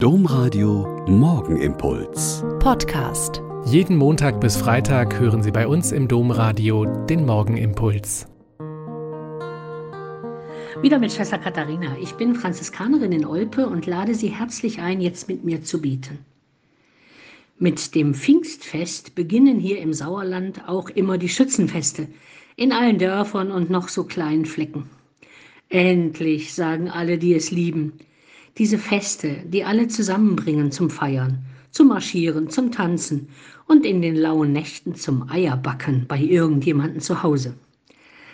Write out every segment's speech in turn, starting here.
Domradio Morgenimpuls. Podcast. Jeden Montag bis Freitag hören Sie bei uns im Domradio den Morgenimpuls. Wieder mit Schwester Katharina. Ich bin Franziskanerin in Olpe und lade Sie herzlich ein, jetzt mit mir zu beten. Mit dem Pfingstfest beginnen hier im Sauerland auch immer die Schützenfeste in allen Dörfern und noch so kleinen Flecken. Endlich, sagen alle, die es lieben. Diese Feste, die alle zusammenbringen zum Feiern, zum Marschieren, zum Tanzen und in den lauen Nächten zum Eierbacken bei irgendjemanden zu Hause.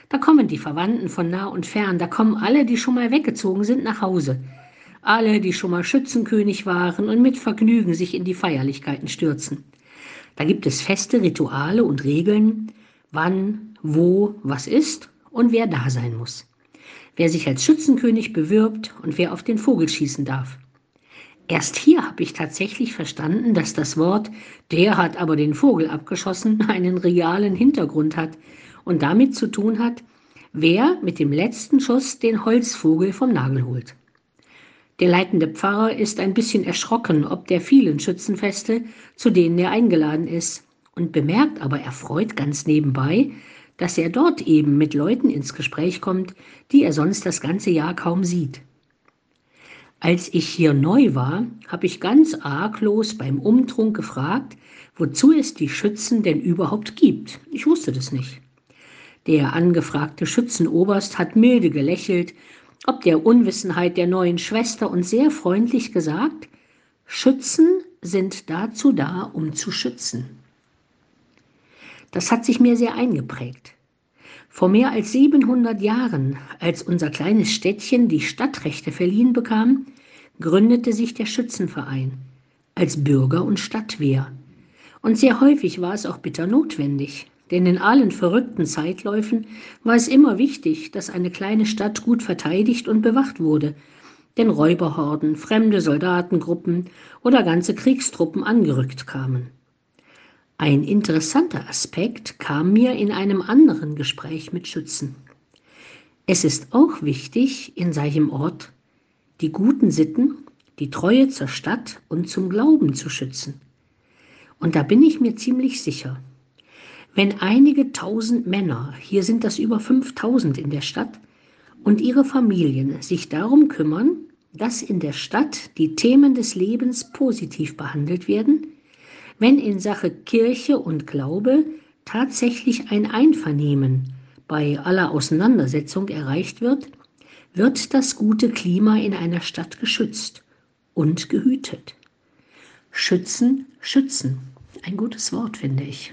Da kommen die Verwandten von nah und fern, da kommen alle, die schon mal weggezogen sind, nach Hause alle, die schon mal Schützenkönig waren und mit Vergnügen sich in die Feierlichkeiten stürzen. Da gibt es feste Rituale und Regeln, wann, wo, was ist und wer da sein muss. Wer sich als Schützenkönig bewirbt und wer auf den Vogel schießen darf. Erst hier habe ich tatsächlich verstanden, dass das Wort der hat aber den Vogel abgeschossen einen realen Hintergrund hat und damit zu tun hat, wer mit dem letzten Schuss den Holzvogel vom Nagel holt. Der leitende Pfarrer ist ein bisschen erschrocken ob der vielen Schützenfeste, zu denen er eingeladen ist, und bemerkt aber erfreut ganz nebenbei, dass er dort eben mit Leuten ins Gespräch kommt, die er sonst das ganze Jahr kaum sieht. Als ich hier neu war, habe ich ganz arglos beim Umtrunk gefragt, wozu es die Schützen denn überhaupt gibt. Ich wusste das nicht. Der angefragte Schützenoberst hat milde gelächelt ob der Unwissenheit der neuen Schwester und sehr freundlich gesagt, Schützen sind dazu da, um zu schützen. Das hat sich mir sehr eingeprägt. Vor mehr als 700 Jahren, als unser kleines Städtchen die Stadtrechte verliehen bekam, gründete sich der Schützenverein als Bürger- und Stadtwehr. Und sehr häufig war es auch bitter notwendig. Denn in allen verrückten Zeitläufen war es immer wichtig, dass eine kleine Stadt gut verteidigt und bewacht wurde, denn Räuberhorden, fremde Soldatengruppen oder ganze Kriegstruppen angerückt kamen. Ein interessanter Aspekt kam mir in einem anderen Gespräch mit Schützen. Es ist auch wichtig, in seinem Ort die guten Sitten, die Treue zur Stadt und zum Glauben zu schützen. Und da bin ich mir ziemlich sicher, wenn einige tausend Männer, hier sind das über 5000 in der Stadt, und ihre Familien sich darum kümmern, dass in der Stadt die Themen des Lebens positiv behandelt werden, wenn in Sache Kirche und Glaube tatsächlich ein Einvernehmen bei aller Auseinandersetzung erreicht wird, wird das gute Klima in einer Stadt geschützt und gehütet. Schützen, schützen. Ein gutes Wort, finde ich.